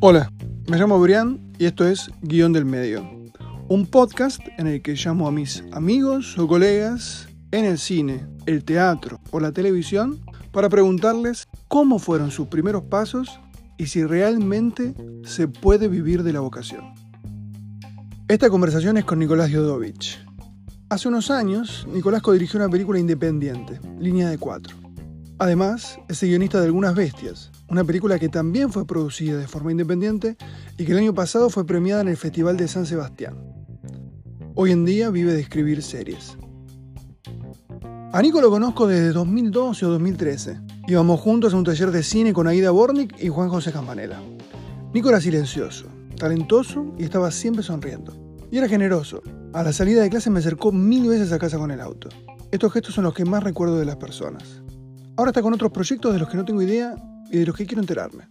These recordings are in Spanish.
Hola, me llamo Brian y esto es Guión del Medio, un podcast en el que llamo a mis amigos o colegas en el cine, el teatro o la televisión para preguntarles cómo fueron sus primeros pasos y si realmente se puede vivir de la vocación. Esta conversación es con Nicolás Jodovich. Hace unos años, Nicolás dirigió una película independiente, Línea de Cuatro. Además, es guionista de Algunas Bestias, una película que también fue producida de forma independiente y que el año pasado fue premiada en el Festival de San Sebastián. Hoy en día vive de escribir series. A Nico lo conozco desde 2012 o 2013. Íbamos juntos a un taller de cine con Aida Bornik y Juan José Campanella. Nico era silencioso, talentoso y estaba siempre sonriendo. Y era generoso. A la salida de clase me acercó mil veces a casa con el auto. Estos gestos son los que más recuerdo de las personas. Ahora está con otros proyectos de los que no tengo idea y de los que quiero enterarme.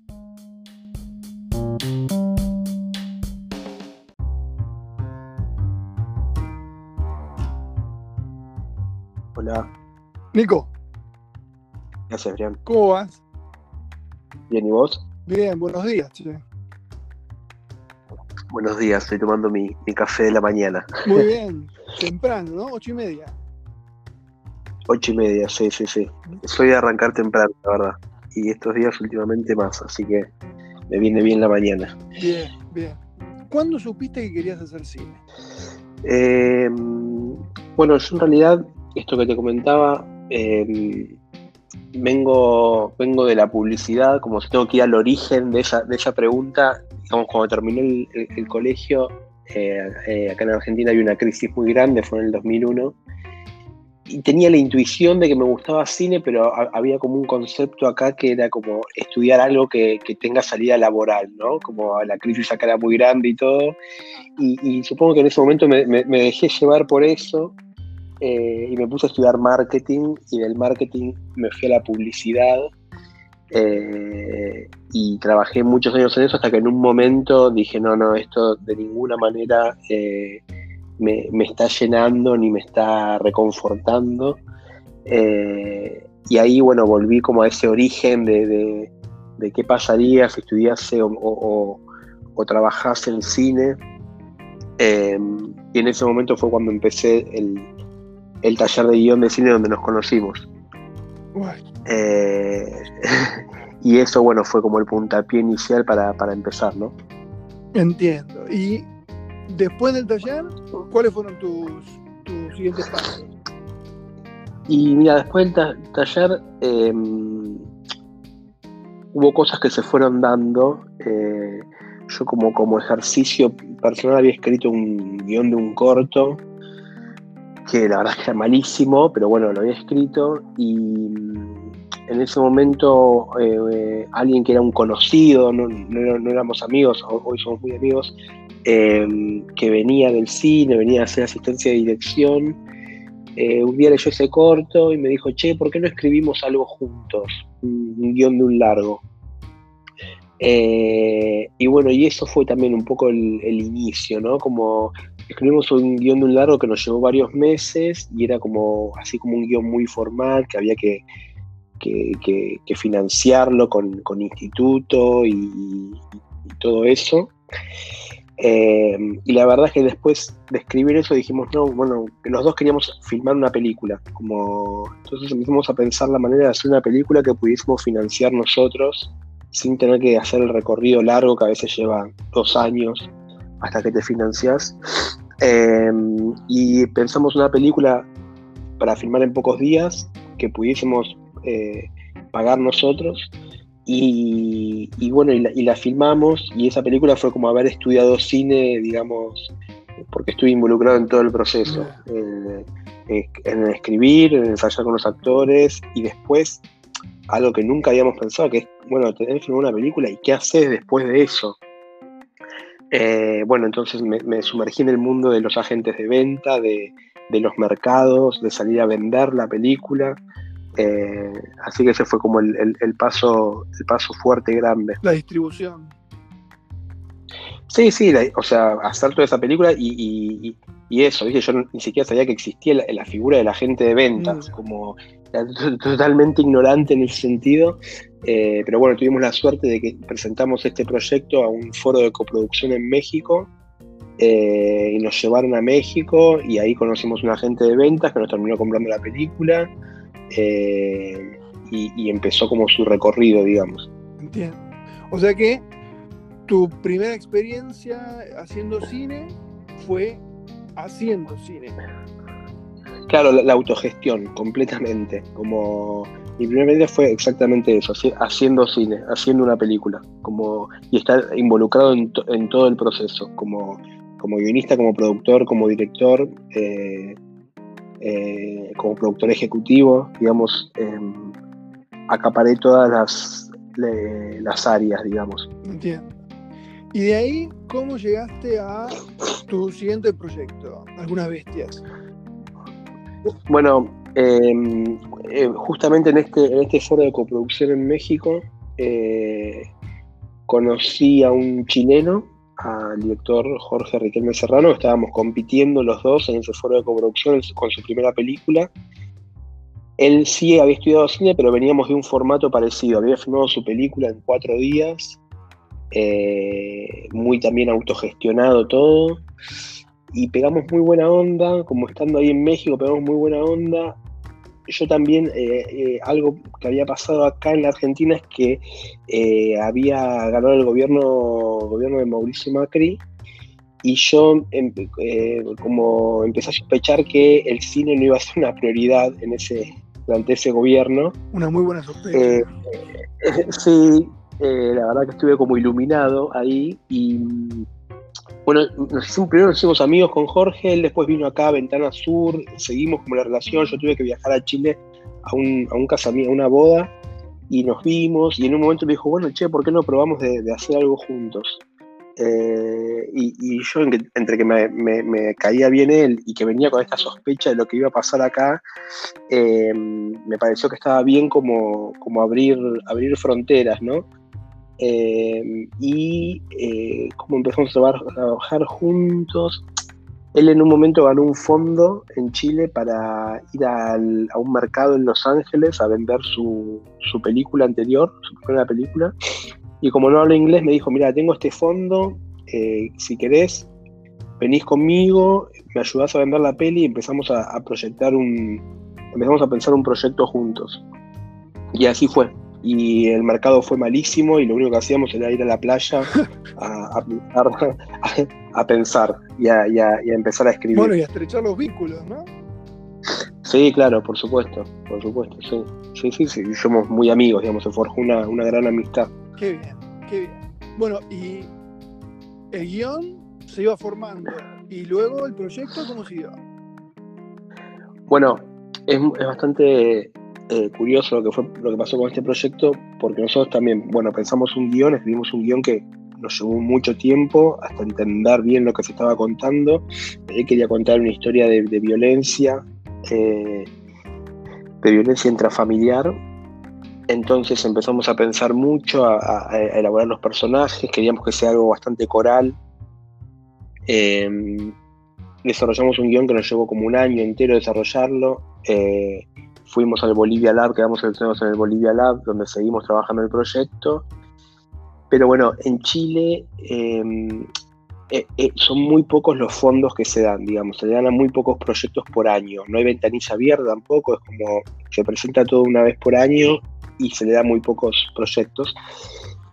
Hola, Nico, ¿qué haces, Brian? ¿cómo vas? Bien, ¿y vos? Bien, buenos días. che. Buenos días, estoy tomando mi, mi café de la mañana. Muy bien, temprano, ¿no? Ocho y media. Ocho y media, sí, sí, sí. Soy de arrancar temprano, la verdad. Y estos días últimamente más, así que me viene bien la mañana. Bien, bien. ¿Cuándo supiste que querías hacer cine? Eh, bueno, yo en realidad, esto que te comentaba, eh, vengo, vengo de la publicidad, como si tengo que ir al origen de esa, de esa pregunta. Digamos, cuando terminé el, el- el colegio, eh, eh, acá en Argentina hay una crisis muy grande, fue en el 2001. Y tenía la intuición de que me gustaba cine, pero ha- había como un concepto acá que era como estudiar algo que, que tenga salida laboral, ¿no? Como la crisis acá era muy grande y todo. Y, supongo que en ese momento me, me- me dejé llevar por eso eh, y me puse a estudiar marketing y del marketing me fui a la publicidad eh, y trabajé muchos años en eso hasta que en un momento dije, no, no, esto de ninguna manera eh, me, me está llenando ni me está reconfortando. Eh, y ahí, bueno, volví como a ese origen de, de- qué pasaría si estudiase o, o- trabajase en cine. Eh, y en ese momento fue cuando empecé el, el taller de guion de cine donde nos conocimos. Eh, y eso, bueno, fue como el puntapié inicial para, para empezar, ¿no? Entiendo. Y después del taller, ¿cuáles fueron tus, siguientes pasos? Y mira, después del ta- taller eh, hubo cosas que se fueron dando. eh, yo como, como ejercicio personal había escrito un guion de un corto, que la verdad es que era malísimo, pero bueno, lo había escrito y mm, en ese momento eh, eh, alguien que era un conocido, no, no no éramos amigos, ho- hoy somos muy amigos, eh, que venía del cine, venía a hacer asistencia de dirección, eh, un día leyó ese corto y me dijo, che, ¿por qué no escribimos algo juntos? Un, guion de un largo. Eh, y bueno, y eso fue también un poco el, inicio, ¿no? Como escribimos un guion de un largo que nos llevó varios meses y era como así como un guion muy formal que había que, que, financiarlo con, con instituto y todo eso. Eh, y la verdad es que después de escribir eso dijimos, no, bueno, los dos queríamos filmar una película. Como, entonces empezamos a pensar la manera de hacer una película que pudiésemos financiar nosotros sin tener que hacer el recorrido largo que a veces lleva dos años hasta que te financias. Eh, y pensamos una película para filmar en pocos días que pudiésemos eh, pagar nosotros. Y, y bueno, y la, y la filmamos y esa película fue como haber estudiado cine, digamos, porque estuve involucrado en todo el proceso, eh, en escribir, en ensayar con los actores y después algo que nunca habíamos pensado, que es, bueno, tener que filmar una película y qué haces después de eso. Eh, bueno, entonces me, me sumergí en el mundo de los agentes de venta, de, de los mercados, de salir a vender la película. Eh, así que ese fue como el, el- el paso, el paso fuerte, grande. La distribución. Sí, sí, o sea, hacer toda esa película y, eso, yo ni siquiera sabía que existía la, figura del agente de ventas, mm. como totalmente ignorante en ese sentido, eh, pero bueno, tuvimos la suerte de que presentamos este proyecto a un foro de coproducción en México eh, y nos llevaron a México y ahí conocimos un agente de ventas que nos terminó comprando la película eh, y, empezó como su recorrido, digamos. Entiendo. O sea que tu primera experiencia haciendo cine fue haciendo cine. Claro, la, autogestión, completamente. Como mi primera idea fue exactamente eso, haciendo cine, haciendo una película, como y estar involucrado en, todo el proceso, como, como guionista, como productor, como director, eh, eh, como productor ejecutivo, digamos, em, acaparé todas las, las áreas, digamos. Entiendo. Y de ahí, ¿cómo llegaste a tu siguiente proyecto? Algunas bestias. Bueno, em, eh, justamente en este, en este foro de coproducción en México, eh, conocí a un chileno, al director Jorge Riquelme Serrano, estábamos compitiendo los dos en ese foro de coproducción con su primera película. Él sí había estudiado cine, pero veníamos de un formato parecido. Había filmado su película en cuatro días eh, muy también autogestionado todo. Y pegamos muy buena onda, como estando ahí en México, pegamos muy buena onda. Yo también, eh, eh, algo que había pasado acá en la Argentina es que había ganado el gobierno, gobierno de Mauricio Macri y yo em, como empecé a sospechar que el cine no iba a ser una prioridad en ese, durante ese gobierno. Una muy buena sospecha. sí, eh, la verdad que estuve como iluminado ahí y bueno, nos primero nos hicimos amigos con Jorge, él después vino acá a Ventana Sur, seguimos como la relación, yo tuve que viajar a Chile a un, a un casamiento, a una boda, y nos vimos, y en un momento me dijo, bueno, che, ¿por qué no probamos de, hacer algo juntos? Eh, y, yo, entre que me, caía bien él y que venía con esta sospecha de lo que iba a pasar acá, eh, me pareció que estaba bien como, como abrir, abrir fronteras, ¿no? Eh, y eh, como empezamos a trabajar, juntos, él en un momento ganó un fondo en Chile para ir a un mercado en Los Ángeles a vender su, película anterior, su primera película. Y como no hablo inglés, me dijo, mira, tengo este fondo, eh, si querés, venís conmigo, me ayudás a vender la peli y empezamos a, a proyectar un, empezamos a pensar un proyecto juntos. Y así fue y el mercado fue malísimo y lo único que hacíamos era ir a la playa a, a, pensar y a, empezar a escribir. Bueno, y a estrechar los vínculos, ¿no? Sí, claro, por supuesto, por supuesto, sí. Sí, sí, sí, somos muy amigos, digamos, se forjó una, una gran amistad. Qué bien, qué bien. Bueno, y el guion se iba formando y luego el proyecto, ¿cómo siguió? Bueno, es, es bastante eh, curioso lo que fue lo que pasó con este proyecto, porque nosotros también, bueno, pensamos un guion, escribimos un guion que nos llevó mucho tiempo hasta entender bien lo que se estaba contando. Él quería contar una historia de, violencia, eh, de violencia intrafamiliar. Entonces empezamos a pensar mucho, a, elaborar los personajes, queríamos que sea algo bastante coral. Eh, desarrollamos un guion que nos llevó como un año entero desarrollarlo fuimos al Bolivia Lab, quedamos seleccionados en el Bolivia Lab, donde seguimos trabajando el proyecto. Pero bueno, en Chile em, eh, eh, son muy pocos los fondos que se dan, digamos, se dan a muy pocos proyectos por año. No hay ventanilla abierta tampoco, es como se presenta todo una vez por año y se le da muy pocos proyectos.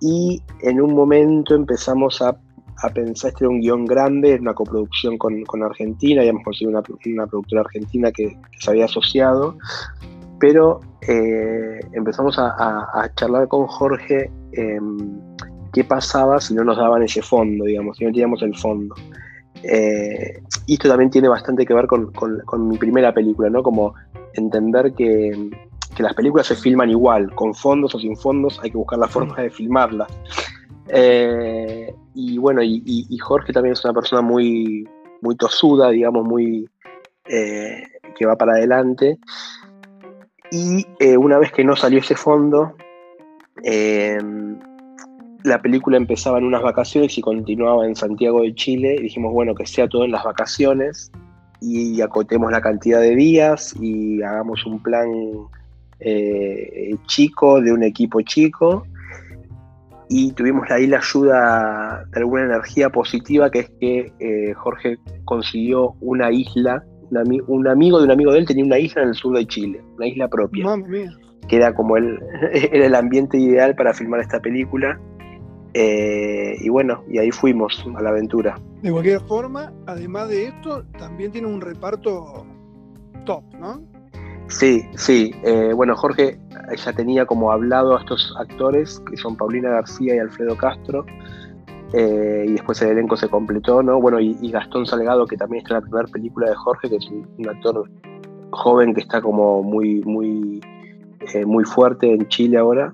Y en un momento empezamos a a pensar, este era un guion grande, una coproducción con, Argentina, habíamos conseguido una, productora argentina que, se había asociado, pero eh, empezamos a, charlar con Jorge em, qué pasaba si no nos daban ese fondo, digamos, si no teníamos el fondo. Eh, y esto también tiene bastante que ver con, mi primera película, ¿no? Como entender que, que, las películas se filman igual, con fondos o sin fondos, hay que buscar la forma de filmarlas. Eh, y bueno, y, Jorge también es una persona muy, muy tosuda, digamos, muy eh, que va para adelante. Y eh, una vez que no salió ese fondo, la película empezaba en unas vacaciones y continuaba en Santiago de Chile. Dijimos, bueno, que sea todo en las vacaciones y acotemos la cantidad de días y hagamos un plan chico de un equipo chico. Y tuvimos ahí la ayuda de alguna energía positiva, que es que eh, Jorge consiguió una isla, un, amigo de un amigo de él tenía una isla en el sur de Chile, una isla propia. Que era como el, era el ambiente ideal para filmar esta película. Eh, y bueno, y ahí fuimos a la aventura. De cualquier forma, además de esto, también tiene un reparto top, ¿no? Sí, sí. Eh, bueno, Jorge ya tenía como hablado a estos actores, que son Paulina García y Alfredo Castro, eh, y después el elenco se completó, ¿no? Bueno, y, Gastón Salgado, que también está en la primera película de Jorge, que es un, actor joven que está como muy, muy, muy fuerte en Chile ahora.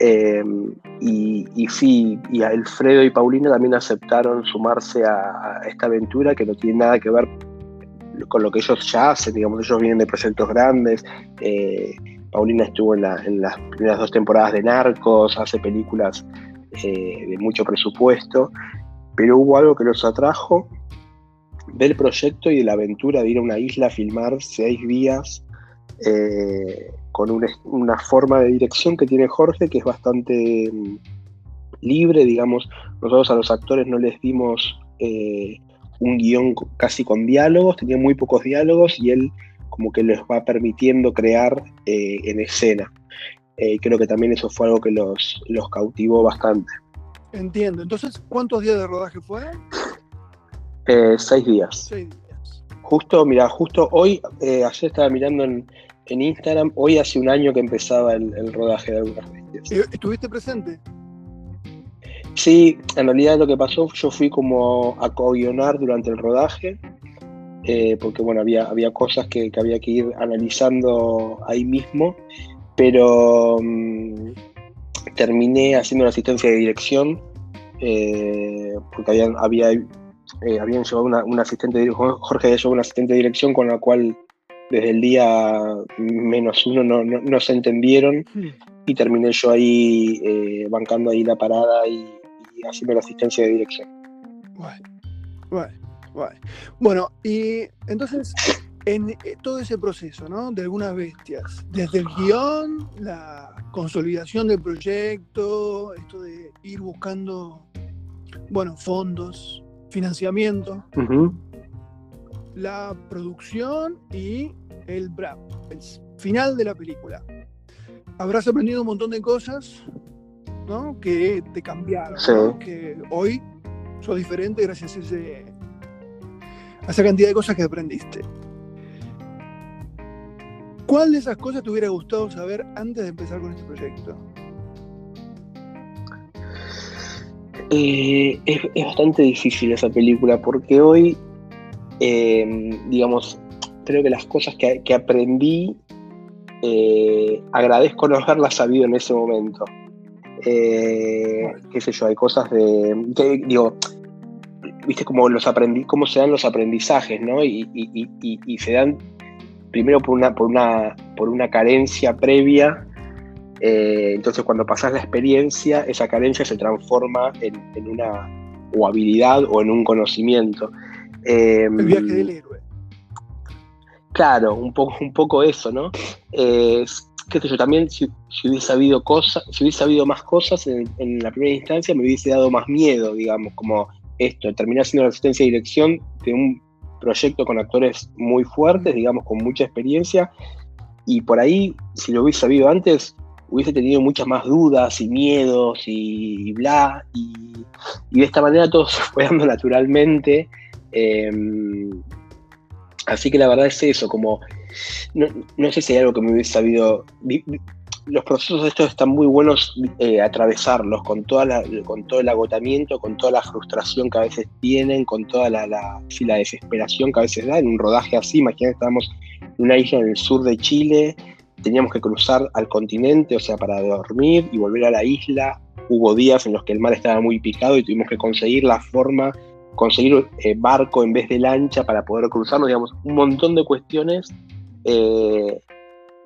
Em, y, y, y Alfredo y Paulina también aceptaron sumarse a, esta aventura que no tiene nada que ver con lo que ellos ya hacen, digamos, ellos vienen de proyectos grandes. Eh, Paulina estuvo en, las primeras dos temporadas de Narcos, hace películas eh, de mucho presupuesto, pero hubo algo que los atrajo del proyecto y de la aventura de ir a una isla a filmar seis días eh, con una forma de dirección que tiene Jorge que es bastante mm, libre, digamos, nosotros a los actores no les dimos un guion casi con diálogos, tenía muy pocos diálogos y él como que les va permitiendo crear eh, en escena. creo que también eso fue algo que los, los cautivó bastante. Entiendo. Entonces, ¿cuántos días de rodaje fueron? seis días. Seis días. Justo, mira, justo hoy, ayer estaba mirando en, en Instagram. Hoy hace un año que empezaba el, rodaje de algunas bestias. Eh, ¿Estuviste presente? Sí, en realidad lo que pasó, yo fui como a co-guionar durante el rodaje, eh, porque bueno, había, había cosas que, había que ir analizando ahí mismo, pero mm, terminé haciendo una asistencia de dirección, eh, porque habían, había, habían llevado una, asistente, Jorge había llevado una asistente de dirección con la cual desde el día menos uno no, se entendieron hmm. y terminé yo ahí eh, bancando ahí la parada y, haciendo la asistencia de dirección. Bueno, y entonces en eh, todo ese proceso, ¿no? De algunas bestias, desde el guion, la consolidación del proyecto, esto de ir buscando, bueno, fondos, financiamiento, la producción y el el final de la película. Habrás aprendido un montón de cosas, ¿no? Que te cambiaron, que hoy sos diferente gracias a, ese, a esa cantidad de cosas que aprendiste. ¿Cuál de esas cosas te hubiera gustado saber antes de empezar con este proyecto? Eh, es, bastante difícil esa película porque hoy eh, digamos, creo que las cosas que, aprendí, eh, agradezco no haberlas sabido en ese momento. Eh, qué sé yo, hay cosas de, digo, viste como los aprendí, cómo se dan los aprendizajes, ¿no? Y, se dan primero por una, por una, por una carencia previa. entonces cuando pasas la experiencia, esa carencia se transforma en, en una o habilidad o en un conocimiento. Em, el viaje del héroe. Claro, un poco, un poco eso, ¿no? Eh, qué sé yo, también si, hubiese sabido cosas, si hubiese sabido más cosas en, la primera instancia, me hubiese dado más miedo, digamos, como esto, terminar siendo la asistencia de dirección de un proyecto con actores muy fuertes, digamos, con mucha experiencia, y por ahí, si lo hubiese sabido antes, hubiese tenido muchas más dudas y miedos y, bla, y, de esta manera todo se fue dando naturalmente Em, así que la verdad es eso, como no, sé si hay algo que me hubiese sabido. Los procesos estos están muy buenos eh, atravesarlos con, toda con todo el agotamiento, con toda la frustración que a veces tienen, con toda la, la, la desesperación que a veces da en un rodaje así. Imagínate, estábamos en una isla en el sur de Chile, teníamos que cruzar al continente, o sea, para dormir y volver a la isla. Hubo días en los que el mar estaba muy picado y tuvimos que conseguir la forma conseguir eh, barco en vez de lancha para poder cruzarlo, digamos, un montón de cuestiones eh,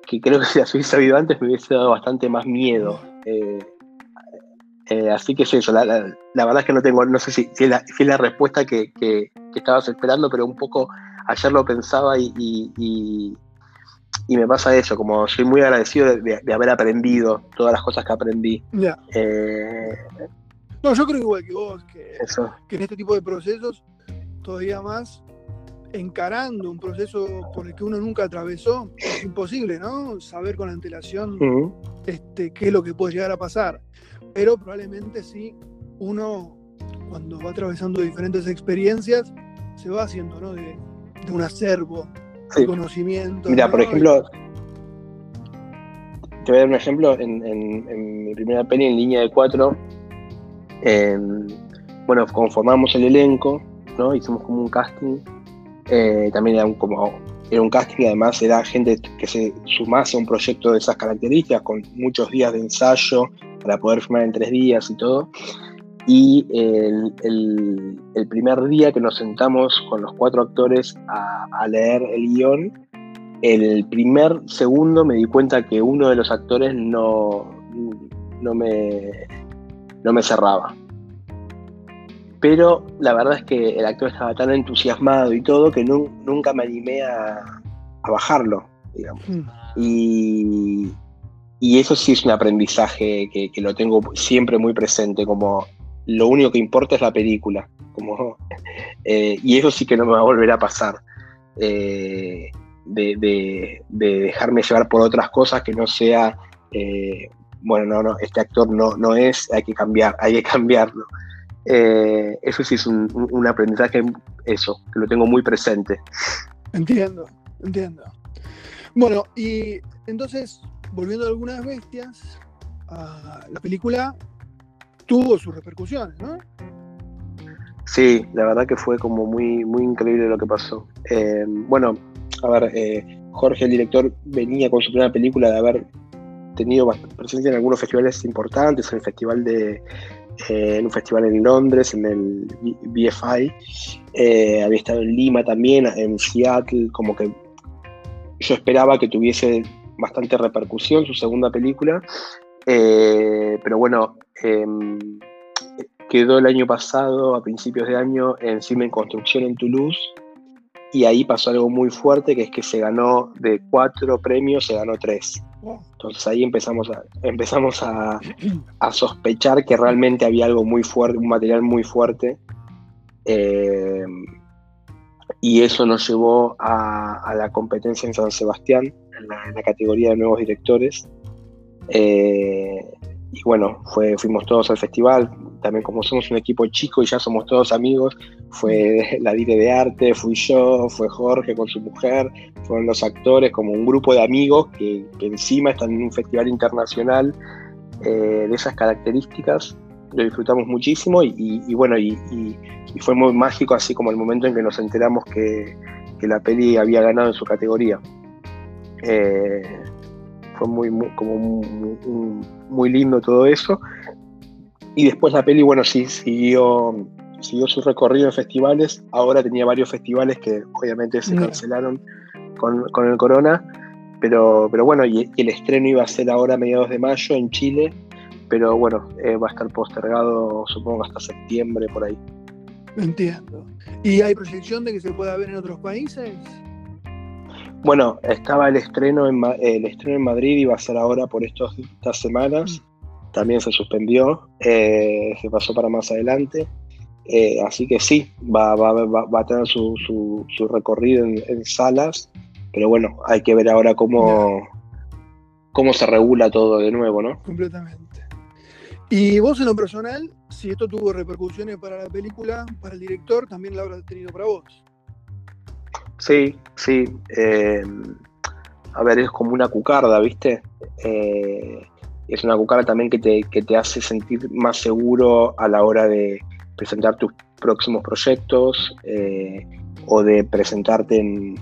que creo que si las hubiese sabido antes me hubiese dado bastante más miedo. Eh, así que es eso, la, verdad es que no tengo, no sé si, es, la, la, respuesta que, estabas esperando, pero un poco ayer lo pensaba y, y, me pasa eso, como soy muy agradecido de, haber aprendido todas las cosas que aprendí. Eh, no, yo creo igual que vos, que, que en este tipo de procesos, todavía más, encarando un proceso por el que uno nunca atravesó, es imposible, ¿no? Saber con antelación este, qué es lo que puede llegar a pasar. Pero probablemente sí, uno cuando va atravesando diferentes experiencias, se va haciendo, ¿no? De, un acervo de conocimiento. Mira, por ejemplo, te voy a dar un ejemplo. En, mi primera peli, en línea de cuatro, bueno, conformamos el elenco, ¿no? Hicimos como un casting eh, también era un, como, era un casting además era gente que se sumase a un proyecto de esas características con muchos días de ensayo para poder filmar en tres días y todo. Y el, el, primer día que nos sentamos con los cuatro actores a, leer el guion, el primer segundo me di cuenta que uno de los actores no, no, me, no me cerraba pero la verdad es que el actor estaba tan entusiasmado y todo que nunca me animé a, bajarlo, digamos. Hmm. Y, eso sí es un aprendizaje que, lo tengo siempre muy presente, como lo único que importa es la película, como, eh, y eso sí que no me va a volver a pasar. Eh, de, dejarme llevar por otras cosas que no sea, eh, bueno, no, no, este actor no, no es, hay que cambiar, hay que cambiarlo. Eh, eso sí es un, aprendizaje, eso, que lo tengo muy presente. Entiendo, entiendo. Bueno, y entonces, volviendo a algunas bestias, la película tuvo sus repercusiones, ¿no? Sí, la verdad que fue como muy, muy increíble lo que pasó. Eh, bueno, a ver, eh, Jorge, el director, venía con su primera película de haber tenido presencia en algunos festivales importantes, en el Festival de, eh, en un festival en Londres, en el BFI, eh, había estado en Lima también, en Seattle, como que yo esperaba que tuviese bastante repercusión su segunda película, eh, pero bueno, em, quedó el año pasado, a principios de año, en Cine en Construcción en Toulouse, y ahí pasó algo muy fuerte, que es que se ganó de cuatro premios, se ganó tres. Entonces ahí empezamos a, empezamos a, sospechar que realmente había algo muy fuerte, un material muy fuerte. Eh, y eso nos llevó a, la competencia en San Sebastián, en la, categoría de nuevos directores. Eh, y bueno, fue, fuimos todos al festival, también como somos un equipo chico y ya somos todos amigos, fue la Dire de Arte, fui yo, fue Jorge con su mujer, fueron los actores, como un grupo de amigos que, encima están en un festival internacional eh, de esas características. Lo disfrutamos muchísimo y, bueno, y, fue muy mágico así como el momento en que nos enteramos que, la peli había ganado en su categoría. Eh, fue muy, como muy lindo todo eso. Y después la peli, bueno, sí, siguió, siguió su recorrido en festivales. Ahora tenía varios festivales que obviamente se cancelaron con, el corona. Pero, pero bueno, y, el estreno iba a ser ahora a mediados de mayo en Chile. Pero bueno, eh, va a estar postergado, supongo, hasta septiembre por ahí. Entiendo. ¿Y hay proyección de que se pueda ver en otros países? Bueno, estaba el estreno en, el estreno en Madrid, iba a ser ahora por estos, estas semanas. Mm también se suspendió, eh, se pasó para más adelante. Eh, así que sí, va, va, a tener su, su, recorrido en, salas, pero bueno, hay que ver ahora cómo, cómo se regula todo de nuevo, ¿no? Completamente. Y vos en lo personal, si esto tuvo repercusiones para la película, para el director, también la habrá tenido para vos. Sí, sí. Eh, a ver, es como una cucarda, ¿viste? Eh, es una cucara también que te, que te hace sentir más seguro a la hora de presentar tus próximos proyectos eh, o de presentarte eh,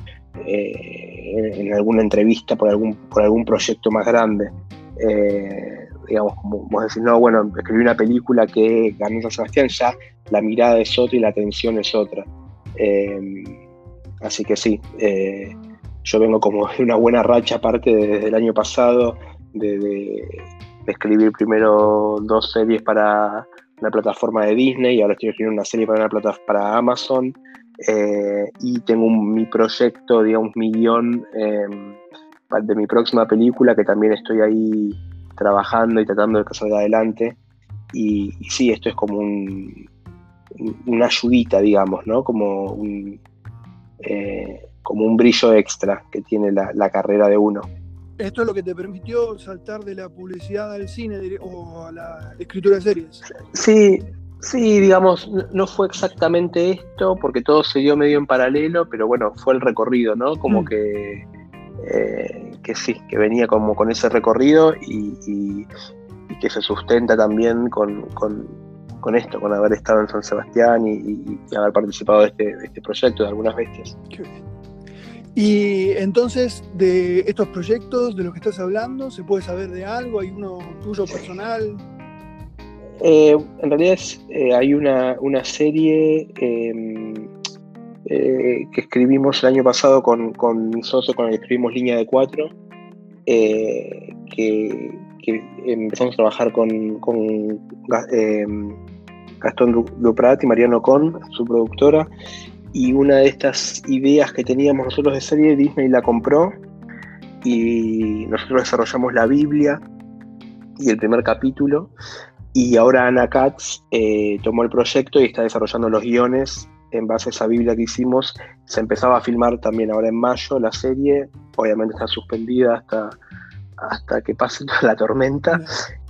en, en, alguna entrevista por algún, por algún proyecto más grande. Eh, digamos, como vos decís, no, bueno, escribí una película que ganó San Sebastián, ya la mirada es otra y la atención es otra. así que sí, yo vengo como de una buena racha aparte desde el año pasado de, escribir primero dos series para una plataforma de Disney y ahora estoy escribiendo una serie para una para Amazon. Eh, y tengo mi proyecto, digamos, mi guion em, de mi próxima película que también estoy ahí trabajando y tratando de salga adelante. Y, sí, esto es como un, una ayudita, digamos, ¿no? Como un, eh, como un brillo extra que tiene la, carrera de uno. ¿Esto es lo que te permitió saltar de la publicidad al cine o a la escritura de series? Sí, sí, digamos, no fue exactamente esto, porque todo se dio medio en paralelo, pero bueno, fue el recorrido, ¿no? Como mm. que, eh, que sí, que venía como con ese recorrido y, que se sustenta también con, esto, con haber estado en San Sebastián y, haber participado de este, de este, proyecto de algunas bestias. Y entonces, de estos proyectos de los que estás hablando, ¿se puede saber de algo? ¿Hay uno tuyo personal? Eh, en realidad eh, hay una, serie em, eh, que escribimos el año pasado con, mi socio, con el que escribimos Línea de Cuatro, que, empezamos a trabajar con, con em, Gastón Duprat y Mariano Con, su productora, y una de estas ideas que teníamos nosotros de serie, Disney la compró y nosotros desarrollamos la Biblia y el primer capítulo y ahora Ana Katz eh, tomó el proyecto y está desarrollando los guiones en base a esa Biblia que hicimos. Se empezaba a filmar también ahora en mayo la serie, obviamente está suspendida hasta, hasta que pase toda la tormenta.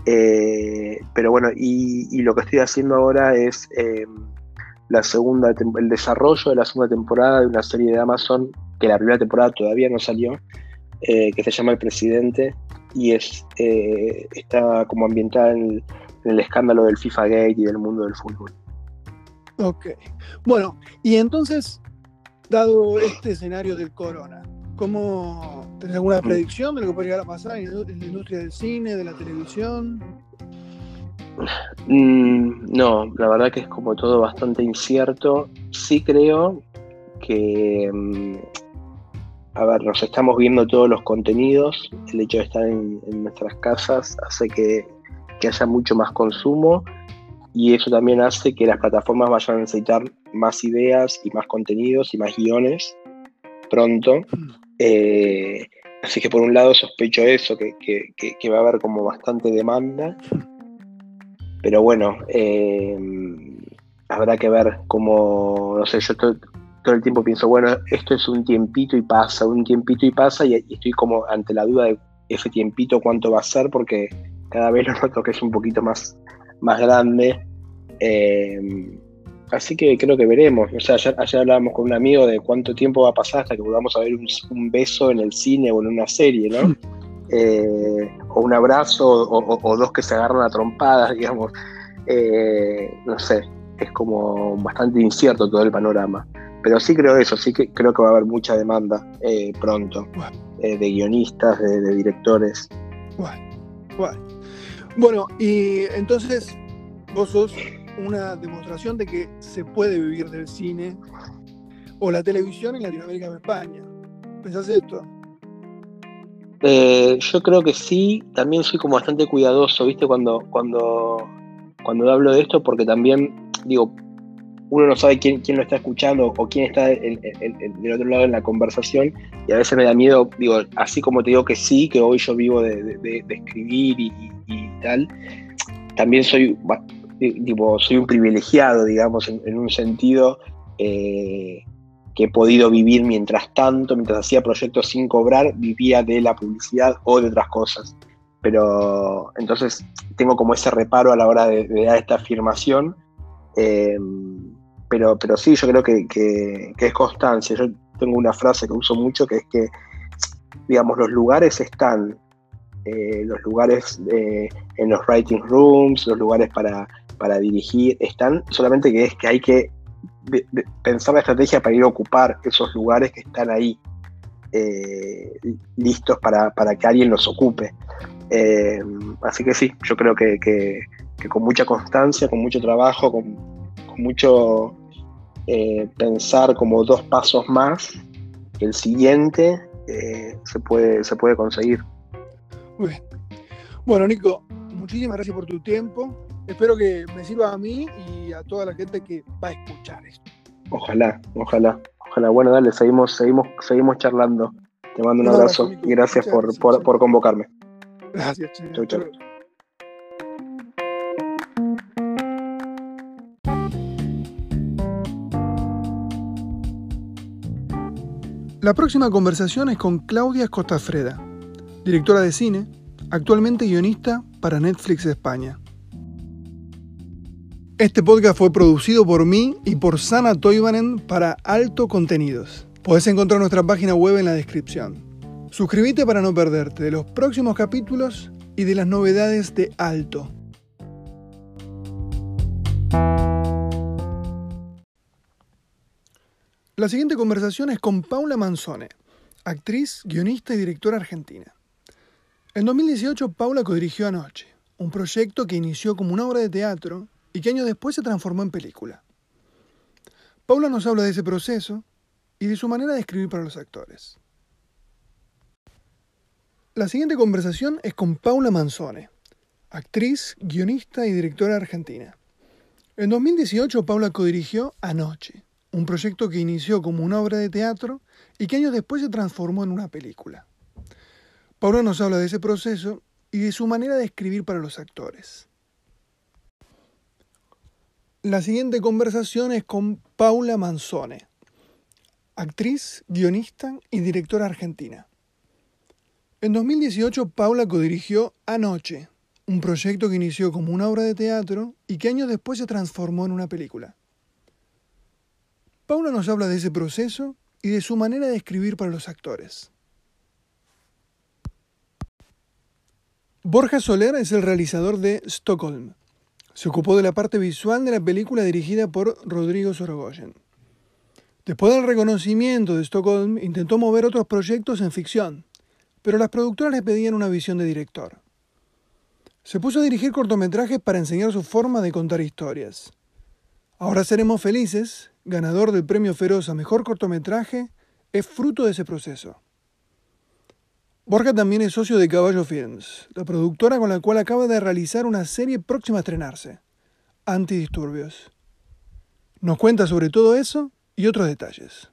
Eh, pero bueno, y, lo que estoy haciendo ahora es eh, la segunda, el desarrollo de la segunda temporada de una serie de Amazon que la primera temporada todavía no salió, eh, que se llama El Presidente y es, eh, está como ambientada en el, escándalo del FIFA Gate y del mundo del fútbol. Ok. Bueno, y entonces, dado este escenario del corona, ¿cómo tenés alguna mm. predicción de lo que podría llegar a pasar en la industria del cine, de la televisión? Mm, no, la verdad que es como todo bastante incierto. Sí creo que, mm, a ver, nos estamos viendo todos los contenidos. El hecho de estar en, nuestras casas hace que, haya mucho más consumo y eso también hace que las plataformas vayan a necesitar más ideas y más contenidos y más guiones pronto. Mm. Eh, así que por un lado sospecho eso, que, que va a haber como bastante demanda pero bueno, eh, habrá que ver cómo, no sé, yo todo, el tiempo pienso, bueno, esto es un tiempito y pasa, un tiempito y pasa, y, estoy como ante la duda de ese tiempito cuánto va a ser, porque cada vez lo noto que es un poquito más, más grande. Eh, así que creo que veremos. O sea, ayer, hablábamos con un amigo de cuánto tiempo va a pasar hasta que podamos ver un, un beso en el cine o en una serie, ¿no? Eh, o un abrazo, o, dos que se agarran a trompadas, digamos. Eh, no sé, es como bastante incierto todo el panorama. Pero sí creo eso, sí que creo que va a haber mucha demanda eh, pronto de guionistas, de, directores. Bueno, y entonces vos sos una demostración de que se puede vivir del cine o la televisión en Latinoamérica o España. ¿Pensás esto? Eh, yo creo que sí, también soy como bastante cuidadoso, ¿viste? Cuando, cuando, cuando hablo de esto, porque también, digo, uno no sabe quién, quién lo está escuchando o quién está del otro lado en la conversación y a veces me da miedo, digo, así como te digo que sí, que hoy yo vivo de, escribir y, tal, también soy, tipo, soy un privilegiado, digamos, en, un sentido eh, he podido vivir mientras tanto, mientras hacía proyectos sin cobrar, vivía de la publicidad o de otras cosas. Pero entonces tengo como ese reparo a la hora de, dar esta afirmación. Em, pero, pero sí, yo creo que, es constancia. Yo tengo una frase que uso mucho que es que, digamos, los lugares están, eh, los lugares eh, en los writing rooms, los lugares para, para dirigir, están, solamente que es que hay que pensar la estrategia para ir a ocupar esos lugares que están ahí eh, listos para, que alguien los ocupe. Eh, así que sí, yo creo que, con mucha constancia, con mucho trabajo, con, mucho eh, pensar como dos pasos más, el siguiente se, puede, se puede conseguir. Muy bien. Bueno, Nico, muchísimas gracias por tu tiempo. Espero que me sirva a mí y a toda la gente que va a escuchar esto. Ojalá, ojalá, ojalá. Bueno, dale, seguimos, seguimos, seguimos charlando. Te mando un, abrazo, y gracias, por, por, convocarme. Gracias, Chau, chau. La próxima conversación es con Claudia Costafreda, directora de cine, actualmente guionista para Netflix España. Este podcast fue producido por mí y por Sana Toivanen para Alto Contenidos. Podés encontrar nuestra página web en la descripción. Suscríbete para no perderte de los próximos capítulos y de las novedades de Alto. La siguiente conversación es con Paula Manzone, actriz, guionista y directora argentina. En 2018, Paula codirigió Anoche, un proyecto que inició como una obra de teatro y que años después se transformó en película. Paula nos habla de ese proceso y de su manera de escribir para los actores. La siguiente conversación es con Paula Manzone, actriz, guionista y directora argentina. En 2018, Paula codirigió Anoche, un proyecto que inició como una obra de teatro y que años después se transformó en una película. Paula nos habla de ese proceso y de su manera de escribir para los actores. La siguiente conversación es con Paula Manzone, actriz, guionista y directora argentina. En 2018, Paula codirigió Anoche, un proyecto que inició como una obra de teatro y que años después se transformó en una película. Paula nos habla de ese proceso y de su manera de escribir para los actores. Borja Soler es el realizador de Stockholm. Se ocupó de la parte visual de la película dirigida por Rodrigo Sorogoyen. Después del reconocimiento de Stockholm, intentó mover otros proyectos en ficción, pero las productoras le pedían una visión de director. Se puso a dirigir cortometrajes para enseñar su forma de contar historias. Ahora seremos felices ganador del premio Feroz a Mejor Cortometraje, es fruto de ese proceso. Borja también es socio de Caballo Films, la productora con la cual acaba de realizar una serie próxima a estrenarse, Antidisturbios. Nos cuenta sobre todo eso y otros detalles.